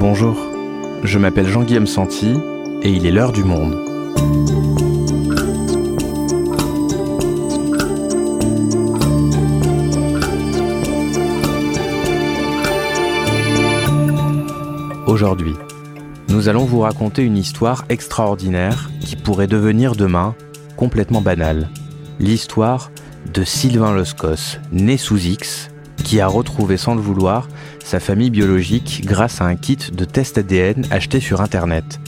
Bonjour, je m'appelle Jean-Guillaume Santi et il est l'heure du monde. Aujourd'hui, nous allons vous raconter une histoire extraordinaire qui pourrait devenir demain complètement banale. L'histoire de Sylvain Loscos, né sous X, qui a retrouvé sans le vouloir sa famille biologique grâce à un kit de test ADN acheté sur Internet.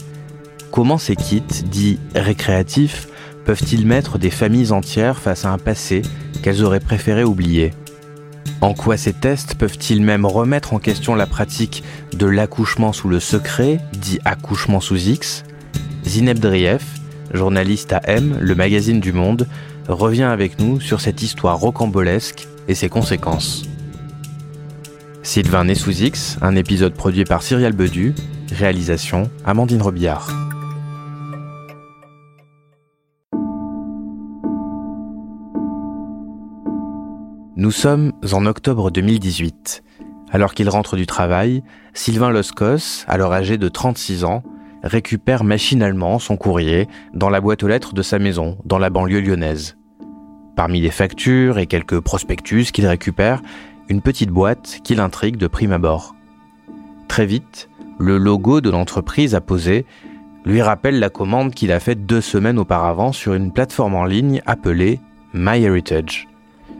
Comment ces kits, dits récréatifs, peuvent-ils mettre des familles entières face à un passé qu'elles auraient préféré oublier? En quoi ces tests peuvent-ils même remettre en question la pratique de l'accouchement sous le secret, dit accouchement sous X? Zineb Drief, journaliste à M, le magazine du Monde, revient avec nous sur cette histoire rocambolesque et ses conséquences. Sylvain né un épisode produit par Cyrielle Bedu, réalisation Amandine Robillard. Nous sommes en octobre 2018. Alors qu'il rentre du travail, Sylvain Loscos, alors âgé de 36 ans, récupère machinalement son courrier dans la boîte aux lettres de sa maison, dans la banlieue lyonnaise. Parmi les factures et quelques prospectus qu'il récupère, une petite boîte qui l'intrigue de prime abord. Très vite, le logo de l'entreprise apposé lui rappelle la commande qu'il a faite deux semaines auparavant sur une plateforme en ligne appelée MyHeritage,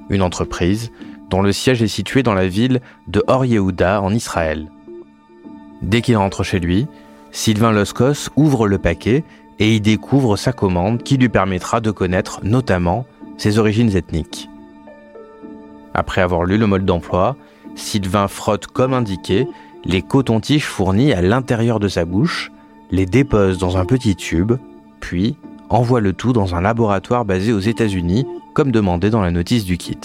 une entreprise dont le siège est situé dans la ville de Or Yehuda en Israël. Dès qu'il rentre chez lui, Sylvain Loscos ouvre le paquet et y découvre sa commande qui lui permettra de connaître notamment ses origines ethniques. Après avoir lu le mode d'emploi, Sylvain frotte comme indiqué les cotons-tiges fournis à l'intérieur de sa bouche, les dépose dans un petit tube, puis envoie le tout dans un laboratoire basé aux États-Unis, comme demandé dans la notice du kit.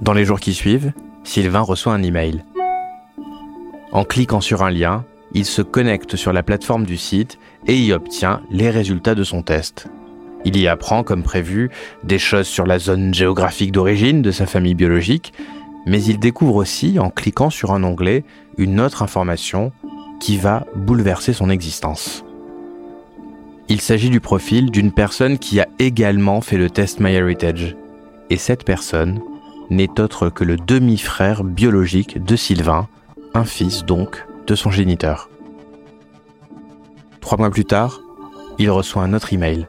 Dans les jours qui suivent, Sylvain reçoit un email. En cliquant sur un lien, il se connecte sur la plateforme du site et y obtient les résultats de son test. Il y apprend, comme prévu, des choses sur la zone géographique d'origine de sa famille biologique, mais il découvre aussi, en cliquant sur un onglet, une autre information qui va bouleverser son existence. Il s'agit du profil d'une personne qui a également fait le test MyHeritage. Et cette personne n'est autre que le demi-frère biologique de Sylvain, un fils donc de son géniteur. Trois mois plus tard, il reçoit un autre email.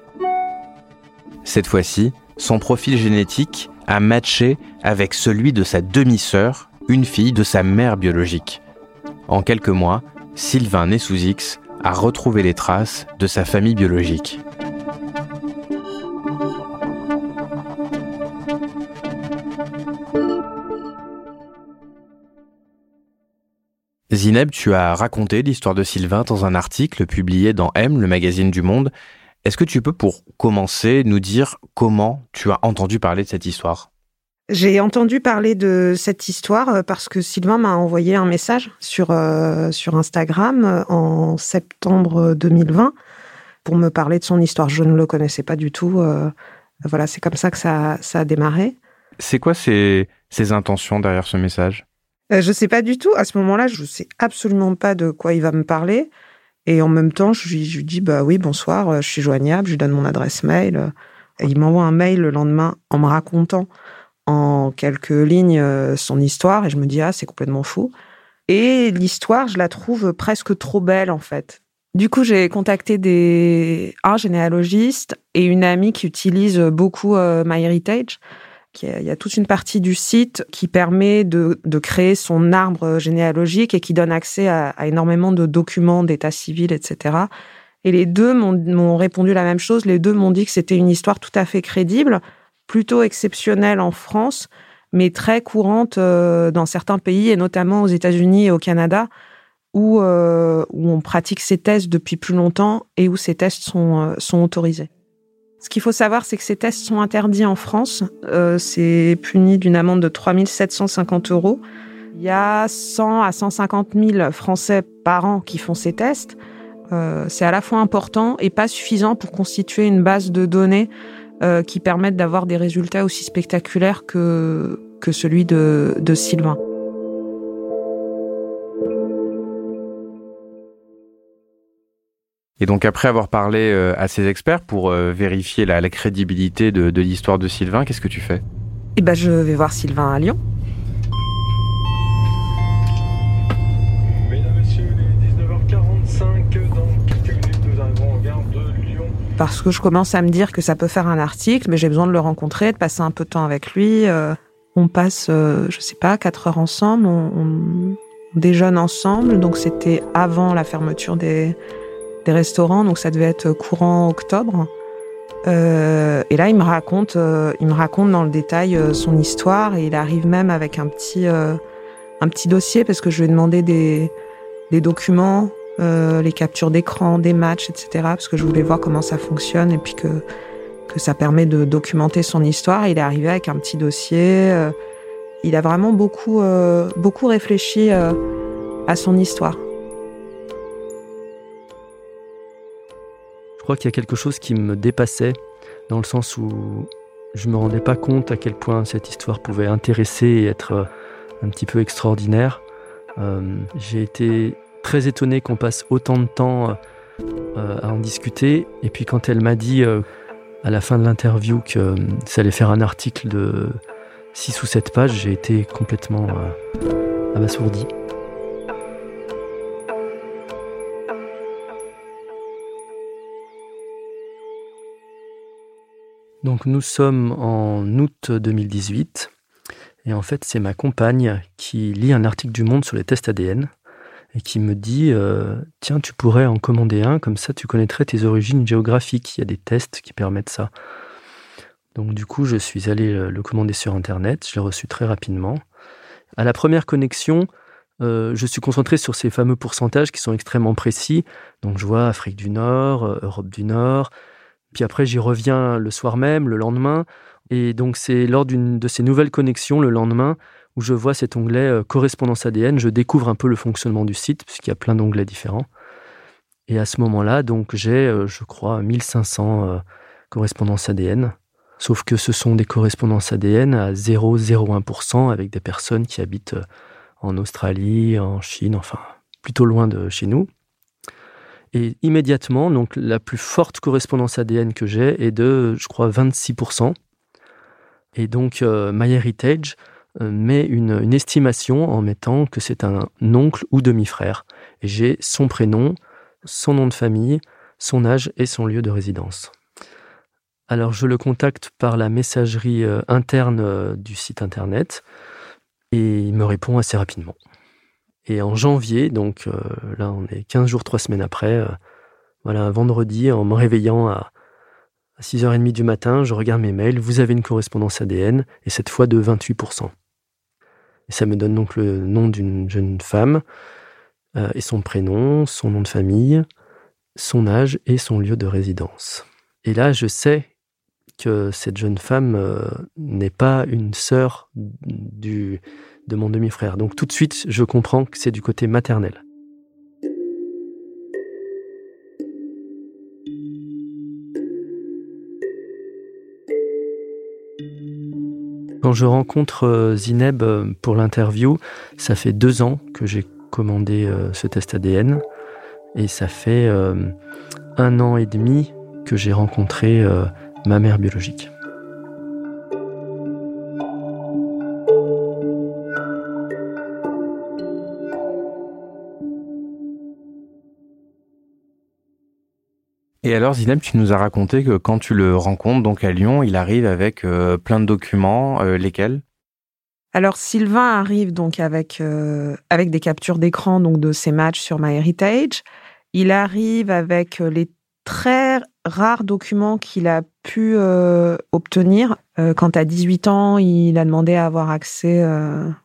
Cette fois-ci, son profil génétique a matché avec celui de sa demi-sœur, une fille de sa mère biologique. En quelques mois, Sylvain né sous X a retrouvé les traces de sa famille biologique. Zineb, tu as raconté l'histoire de Sylvain dans un article publié dans M, le magazine du Monde. Est-ce que tu peux, pour commencer, nous dire comment tu as entendu parler de cette histoire? J'ai entendu parler de cette histoire euh, parce que Sylvain m'a envoyé un message sur, euh, sur Instagram euh, en septembre 2020 pour me parler de son histoire. Je ne le connaissais pas du tout. voilà, c'est comme ça que ça, ça a démarré. C'est quoi ses, ses intentions derrière ce message? Je ne sais pas du tout. À ce moment-là, je ne sais absolument pas de quoi il va me parler. Et en même temps, je lui, dis, bah oui, bonsoir, euh, je suis joignable, je lui donne mon adresse mail. Et il m'envoie un mail le lendemain en me racontant en quelques lignes euh, son histoire. Et je me dis, ah, c'est complètement fou. Et l'histoire, je la trouve presque trop belle, en fait. Du coup, j'ai contacté des, un généalogiste et une amie qui utilise beaucoup euh, MyHeritage il y a toute une partie du site qui permet de, créer son arbre généalogique et qui donne accès à, énormément de documents d'état civil, etc. Et les deux m'ont répondu la même chose. Les deux m'ont dit que c'était une histoire tout à fait crédible, plutôt exceptionnelle en France, mais très courante euh, dans certains pays, et notamment aux États-Unis et au Canada, où, euh, où on pratique ces tests depuis plus longtemps et où ces tests sont, euh, sont autorisés. Ce qu'il faut savoir, c'est que ces tests sont interdits en France. Euh, c'est puni d'une amende de 3 750 euros. Il y a 100 à 150 000 Français par an qui font ces tests. Euh, c'est à la fois important et pas suffisant pour constituer une base de données euh, qui permettent d'avoir des résultats aussi spectaculaires que, que celui de, de Sylvain. Et donc après avoir parlé à ces experts pour vérifier la, crédibilité de, de l'histoire de Sylvain, qu'est-ce que tu fais? Eh ben je vais voir Sylvain à Lyon. parce que je commence à me dire que ça peut faire un article, mais j'ai besoin de le rencontrer, de passer un peu de temps avec lui. Euh, on passe, euh, je sais pas, quatre heures ensemble, on, déjeune ensemble, donc c'était avant la fermeture des, des, restaurants, donc ça devait être courant octobre. Euh, et là, il me raconte, il me raconte dans le détail son histoire, et il arrive même avec un petit, un petit dossier parce que je lui ai demandé des, documents euh, les captures d'écran, des matchs, etc. Parce que je voulais voir comment ça fonctionne et puis que, que ça permet de documenter son histoire. Il est arrivé avec un petit dossier. Euh, il a vraiment beaucoup, euh, beaucoup réfléchi à son histoire. Qu'il y a quelque chose qui me dépassait dans le sens où je me rendais pas compte à quel point cette histoire pouvait intéresser et être un petit peu extraordinaire. J'ai été très étonné qu'on passe autant de temps euh, à en discuter. Et puis quand elle m'a dit euh, à la fin de l'interview que euh, ça allait faire un article de 6 ou 7 pages, j'ai été complètement abasourdi. Donc nous sommes en août 2018 et en fait c'est ma compagne qui lit un article du Monde sur les tests ADN et qui me dit euh, Tiens, tu pourrais en commander un, comme ça tu connaîtrais tes origines géographiques. Il y a des tests qui permettent ça. Donc, du coup, je suis allé le commander sur Internet. Je l'ai reçu très rapidement. À la première connexion, euh, je suis concentré sur ces fameux pourcentages qui sont extrêmement précis. Donc, je vois Afrique du Nord, euh, Europe du Nord. Puis après, j'y reviens le soir même, le lendemain. Et donc, c'est lors d'une de ces nouvelles connexions, le lendemain, où je vois cet onglet euh, correspondance ADN, je découvre un peu le fonctionnement du site, puisqu'il y a plein d'onglets différents. Et à ce moment-là, donc j'ai, euh, je crois, 1500 euh, correspondances ADN. Sauf que ce sont des correspondances ADN à 0,01% avec des personnes qui habitent en Australie, en Chine, enfin plutôt loin de chez nous. Et immédiatement, donc la plus forte correspondance ADN que j'ai est de, je crois, 26%. Et donc MyHeritage euh, met une, estimation en mettant que c'est un oncle ou demi-frère. Et j'ai son prénom, son nom de famille, son âge et son lieu de résidence. Alors je le contacte par la messagerie euh, interne euh, du site internet et il me répond assez rapidement. Et en janvier, donc là on est 15 jours, 3 semaines après, voilà, un vendredi, en me réveillant à, à 6h30 du matin, je regarde mes mails, vous avez une correspondance ADN, et cette fois de 28%. Et ça me donne donc le nom d'une jeune femme, euh, et son prénom, son nom de famille, son âge et son lieu de résidence. Et là, je sais que cette jeune femme euh, n'est pas une sœur du, de mon demi-frère. Donc tout de suite, je comprends que c'est du côté maternel. Quand je rencontre euh, Zineb euh, pour l'interview, ça fait deux ans que j'ai commandé euh, ce test ADN et ça fait un an et demi que j'ai rencontré ma mère biologique. Et alors, Zineb, tu nous as raconté que quand tu le rencontres donc à Lyon, il arrive avec euh, plein de documents, euh, lesquels? Alors, Sylvain arrive donc avec euh, avec des captures d'écran donc de ses matchs sur MyHeritage. Il arrive avec les très rares documents qu'il a pu obtenir. quand à 18 ans, il a demandé à avoir accès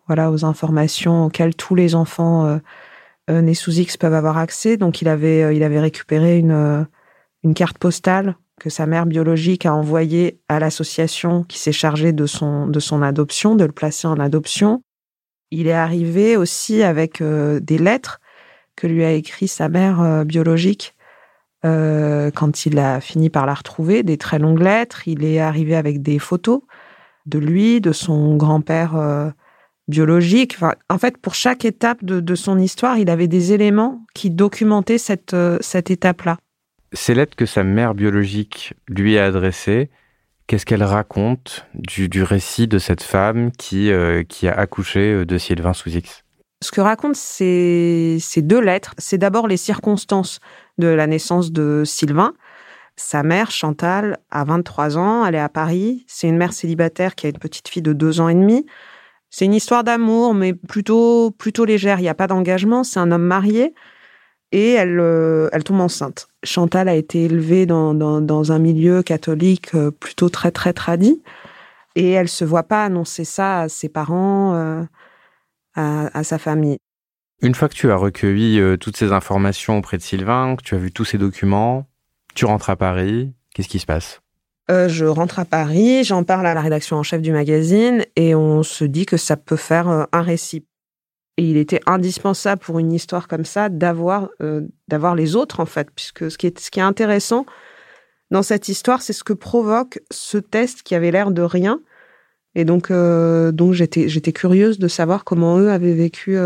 voilà aux informations auxquelles tous les enfants nés sous X peuvent avoir accès. Donc, il avait il avait récupéré une une carte postale que sa mère biologique a envoyée à l'association qui s'est chargée de son, de son adoption, de le placer en adoption. Il est arrivé aussi avec euh, des lettres que lui a écrit sa mère euh, biologique euh, quand il a fini par la retrouver, des très longues lettres. Il est arrivé avec des photos de lui, de son grand-père biologique. en fait, pour chaque étape de, de, son histoire, il avait des éléments qui documentaient cette, cette étape-là. Ces lettres que sa mère biologique lui a adressées, qu'est-ce qu'elle raconte du, récit de cette femme qui, euh, qui a accouché euh, de Sylvain sous X? Ce que racontent ces, ces deux lettres, c'est d'abord les circonstances de la naissance de Sylvain. Sa mère, Chantal, a 23 ans, elle est à Paris. C'est une mère célibataire qui a une petite fille de deux ans et demi. C'est une histoire d'amour, mais plutôt, plutôt légère. Il n'y a pas d'engagement. C'est un homme marié et elle, euh, elle tombe enceinte. Chantal a été élevée dans, dans, un milieu catholique euh, plutôt très, très tradit. Et elle se voit pas annoncer ça à ses parents, euh, à, à, sa famille. Une fois que tu as recueilli toutes ces informations auprès de Sylvain, que tu as vu tous ces documents, tu rentres à Paris, qu'est-ce qui se passe? Euh, je rentre à Paris, j'en parle à la rédaction en chef du magazine et on se dit que ça peut faire un récit. Et il était indispensable pour une histoire comme ça d'avoir euh, d'avoir les autres en fait, puisque ce qui est ce qui est intéressant dans cette histoire, c'est ce que provoque ce test qui avait l'air de rien. Et donc donc j'étais j'étais curieuse de savoir comment eux avaient vécu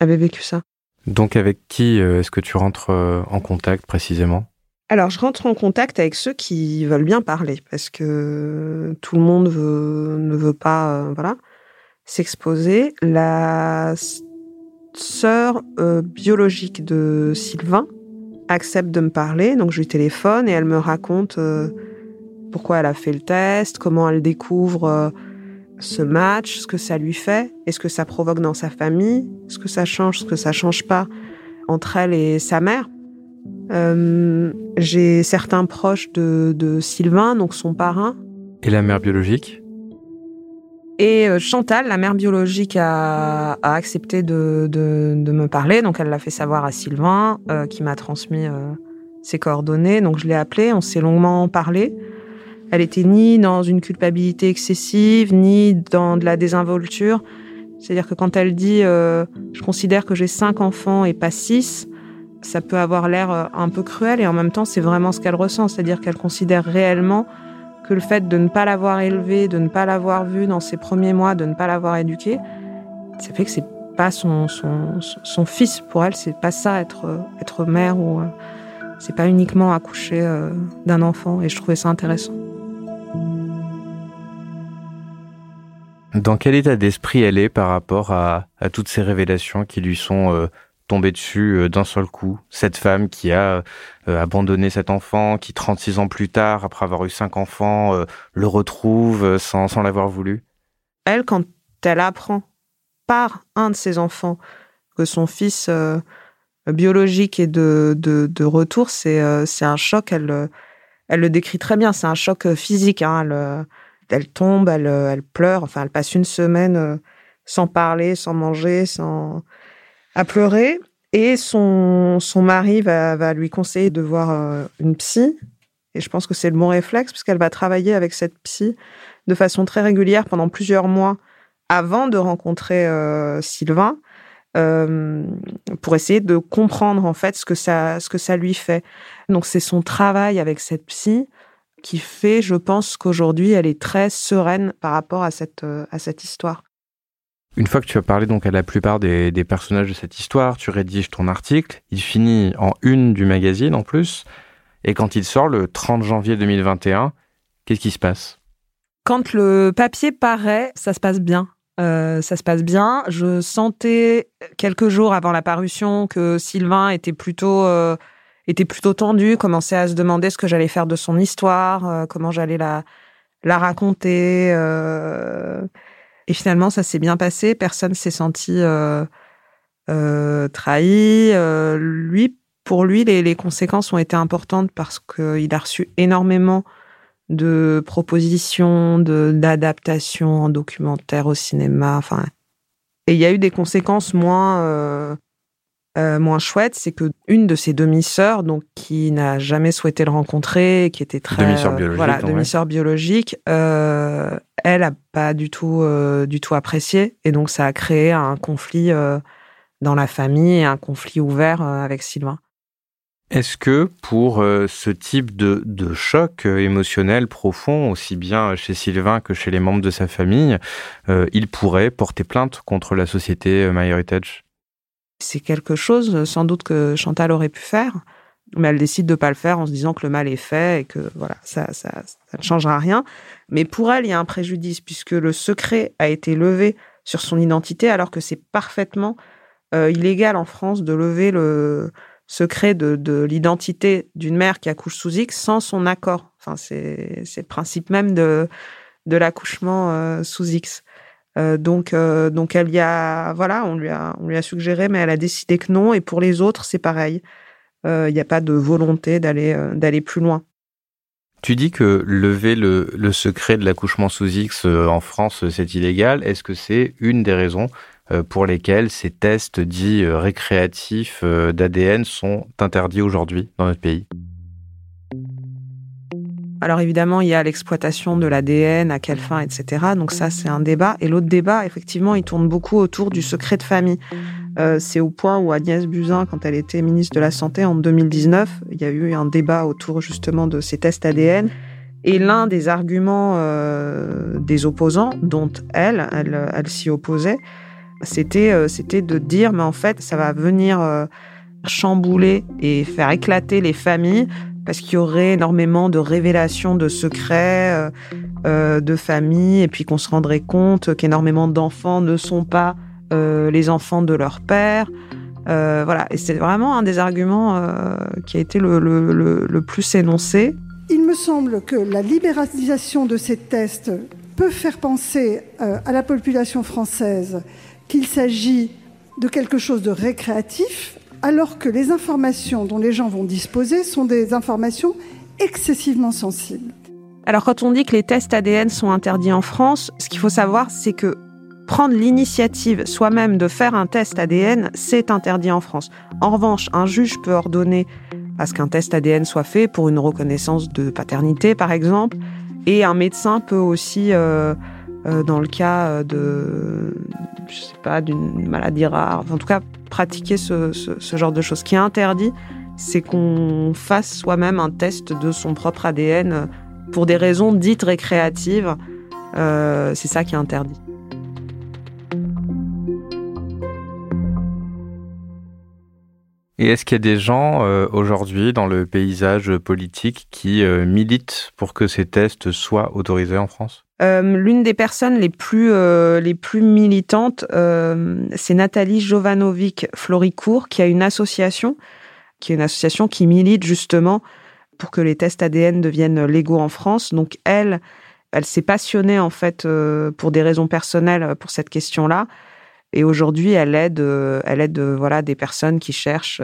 avaient vécu ça. Donc avec qui est-ce que tu rentres en contact précisément? Alors, je rentre en contact avec ceux qui veulent bien parler, parce que tout le monde ne veut pas, euh, voilà, s'exposer. La sœur euh, biologique de Sylvain accepte de me parler, donc je lui téléphone et elle me raconte euh, pourquoi elle a fait le test, comment elle découvre ce match, ce que ça lui fait, et ce que ça provoque dans sa famille, ce que ça change, ce que ça change pas entre elle et sa mère? Euh, j'ai certains proches de, Sylvain, donc son parrain. Et la mère biologique? Et euh, Chantal, la mère biologique, a, accepté de, me parler, donc elle l'a fait savoir à Sylvain, euh, qui m'a transmis ses coordonnées. Donc je l'ai appelée, on s'est longuement parlé. Elle était ni dans une culpabilité excessive, ni dans de la désinvolture. C'est-à-dire que quand elle dit je considère que j'ai cinq enfants et pas six, ça peut avoir l'air euh, un peu cruel et en même temps c'est vraiment ce qu'elle ressent, c'est-à-dire qu'elle considère réellement que le fait de ne pas l'avoir élevé, de ne pas l'avoir vu dans ses premiers mois, de ne pas l'avoir éduqué, ça fait que c'est pas son, son, son, fils pour elle, c'est pas ça être, euh, être mère ou euh, c'est pas uniquement accoucher d'un enfant et je trouvais ça intéressant. Dans quel état d'esprit elle est par rapport à, à toutes ces révélations qui lui sont tomber dessus euh, d'un seul coup. Cette femme qui a euh, abandonné cet enfant, qui 36 ans plus tard, après avoir eu cinq enfants, euh, le retrouve sans, sans l'avoir voulu. Elle, quand elle apprend par un de ses enfants que son fils biologique est de, de, retour, c'est c'est un choc. Elle, elle le décrit très bien. C'est un choc physique. Hein. Elle, elle tombe, elle, elle pleure. Enfin, elle passe une semaine sans parler, sans manger, sans à pleurer. Et son, son mari va, va lui conseiller de voir euh, une psy. Et je pense que c'est le bon réflexe, puisqu'elle va travailler avec cette psy de façon très régulière pendant plusieurs mois avant de rencontrer euh, Sylvain, euh, pour essayer de comprendre en fait ce que ça, ce que ça lui fait. Donc c'est son travail avec cette psy qui fait, je pense qu'aujourd'hui, elle est très sereine par rapport à cette, à cette histoire. Une fois que tu as parlé donc à la plupart des, personnages de cette histoire, tu rédiges ton article, il finit en une du magazine en plus, et quand il sort le 30 janvier 2021, qu'est-ce qui se passe? Quand le papier paraît, ça se passe bien. Euh, ça se passe bien. Je sentais quelques jours avant la parution que Sylvain était plutôt euh, était plutôt tendu, commençait à se demander ce que j'allais faire de son histoire, euh, comment j'allais la la raconter. Et finalement, ça s'est bien passé. Personne s'est senti euh, euh, trahi. Euh, lui, pour lui, les, conséquences ont été importantes parce qu'il a reçu énormément de propositions, d'adaptations en documentaire au cinéma. Enfin, et il y a eu des conséquences moins euh, moins chouette, c'est que une de ses demi-sœurs, donc qui n'a jamais souhaité le rencontrer, qui était très demi-sœur biologique, voilà, demi-sœur biologique, euh, elle a pas du tout euh, du tout apprécié, et donc ça a créé un conflit dans la famille un conflit ouvert avec Sylvain. Est-ce que pour ce type de, de choc émotionnel profond, aussi bien chez Sylvain que chez les membres de sa famille, il pourrait porter plainte contre la société MyHeritage c'est quelque chose, sans doute, que Chantal aurait pu faire. mais elle décide de pas le faire en se disant que le mal est fait et que voilà, ça, ça, ça ne changera rien. Mais pour elle, il y a un préjudice puisque le secret a été levé sur son identité alors que c'est parfaitement euh, illégal en France de lever le secret de, de l'identité d'une mère qui accouche sous X sans son accord. Enfin, c'est le principe même de, de l'accouchement euh, sous X. Euh, donc, euh, donc elle y a, voilà, on lui a, on lui a suggéré, mais elle a décidé que non. Et pour les autres, c'est pareil. Il n'y a pas de volonté d'aller, d'aller plus loin. Tu dis que lever le, le secret de l'accouchement sous X en France, c'est illégal. Est-ce que c'est une des raisons pour lesquelles ces tests dits récréatifs d'ADN sont interdits aujourd'hui dans notre pays? Alors évidemment, il y a l'exploitation de l'ADN, à quelle fin, etc. Donc ça, c'est un débat. Et l'autre débat, effectivement, il tourne beaucoup autour du secret de famille. Euh, c'est au point où Agnès Buzyn, quand elle était ministre de la Santé en 2019, il y a eu un débat autour justement de ces tests ADN. Et l'un des arguments euh, des opposants, dont elle, elle, elle s'y opposait, c'était euh, c'était de dire, mais en fait, ça va venir euh, chambouler et faire éclater les familles parce qu'il y aurait énormément de révélations de secrets euh, euh, de famille et puis qu'on se rendrait compte qu'énormément d'enfants ne sont pas euh, les enfants de leur père. Voilà, et c'est vraiment un des arguments qui a été le, plus énoncé. Il me semble que la libéralisation de ces tests peut faire penser à la population française qu'il s'agit de quelque chose de récréatif alors que les informations dont les gens vont disposer sont des informations excessivement sensibles. Alors quand on dit que les tests ADN sont interdits en France, ce qu'il faut savoir, c'est que prendre l'initiative soi-même de faire un test ADN, c'est interdit en France. En revanche, un juge peut ordonner à ce qu'un test ADN soit fait pour une reconnaissance de paternité, par exemple, et un médecin peut aussi, euh, euh, dans le cas de, je sais pas, d'une maladie rare, en tout cas, pratiquer ce, genre de choses. Ce qui est interdit, c'est qu'on fasse soi-même un test de son propre ADN pour des raisons dites récréatives. Euh, c'est ça qui est interdit. Et est-ce qu'il y a des gens euh, aujourd'hui dans le paysage politique qui euh, militent pour que ces tests soient autorisés en France? Euh, L'une des personnes les plus les plus militantes, c'est Nathalie Jovanovic Floricourt, qui a une association, qui est une association qui milite justement pour que les tests ADN deviennent légaux en France. Donc elle, elle s'est passionnée en fait pour des raisons personnelles pour cette question-là. Et aujourd'hui, elle aide, euh, elle aide euh, voilà des personnes qui cherchent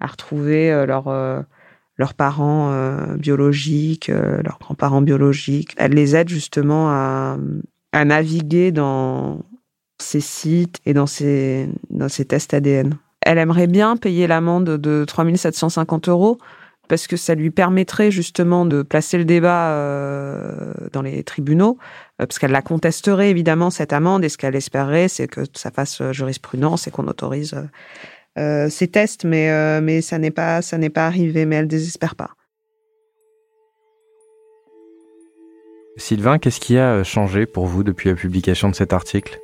à retrouver leur leurs parents euh, biologiques, euh, leurs grands-parents biologiques. Elle les aide justement à, à, naviguer dans ces sites et dans ces, dans ces tests ADN. Elle aimerait bien payer l'amende de 3750 euros parce que ça lui permettrait justement de placer le débat euh, dans les tribunaux, euh, parce qu'elle la contesterait évidemment cette amende et ce qu'elle espérait, c'est que ça fasse jurisprudence et qu'on autorise euh, ces tests, mais, euh, mais ça n'est pas, ça n'est pas arrivé, mais elle désespère pas. Sylvain, qu'est-ce qui a changé pour vous depuis la publication de cet article?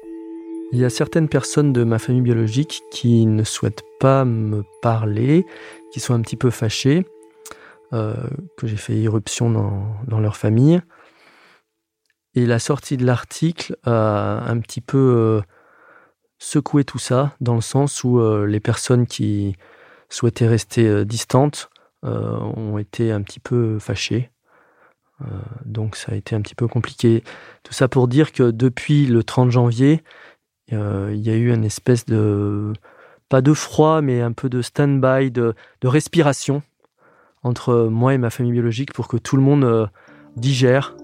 Il y a certaines personnes de ma famille biologique qui ne souhaitent pas me parler, qui sont un petit peu fâchées, euh, que j'ai fait irruption dans, dans, leur famille. Et la sortie de l'article a un petit peu euh, secouer tout ça, dans le sens où euh, les personnes qui souhaitaient rester euh, distantes ont été un petit peu fâchées. Donc ça a été un petit peu compliqué. Tout ça pour dire que depuis le 30 janvier, il y a eu une espèce de... pas de froid, mais un peu de stand-by, de, de, respiration entre moi et ma famille biologique pour que tout le monde digère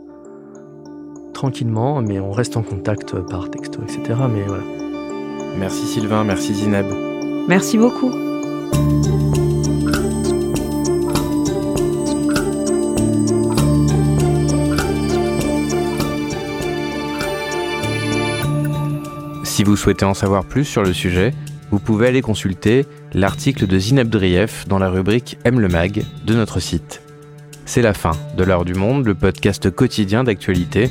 tranquillement, mais on reste en contact par texto, etc. Mais voilà. Merci Sylvain, merci Zineb. Merci beaucoup. Si vous souhaitez en savoir plus sur le sujet, vous pouvez aller consulter l'article de Zineb Drief dans la rubrique Aime le mag de notre site. C'est la fin de l'heure du monde, le podcast quotidien d'actualité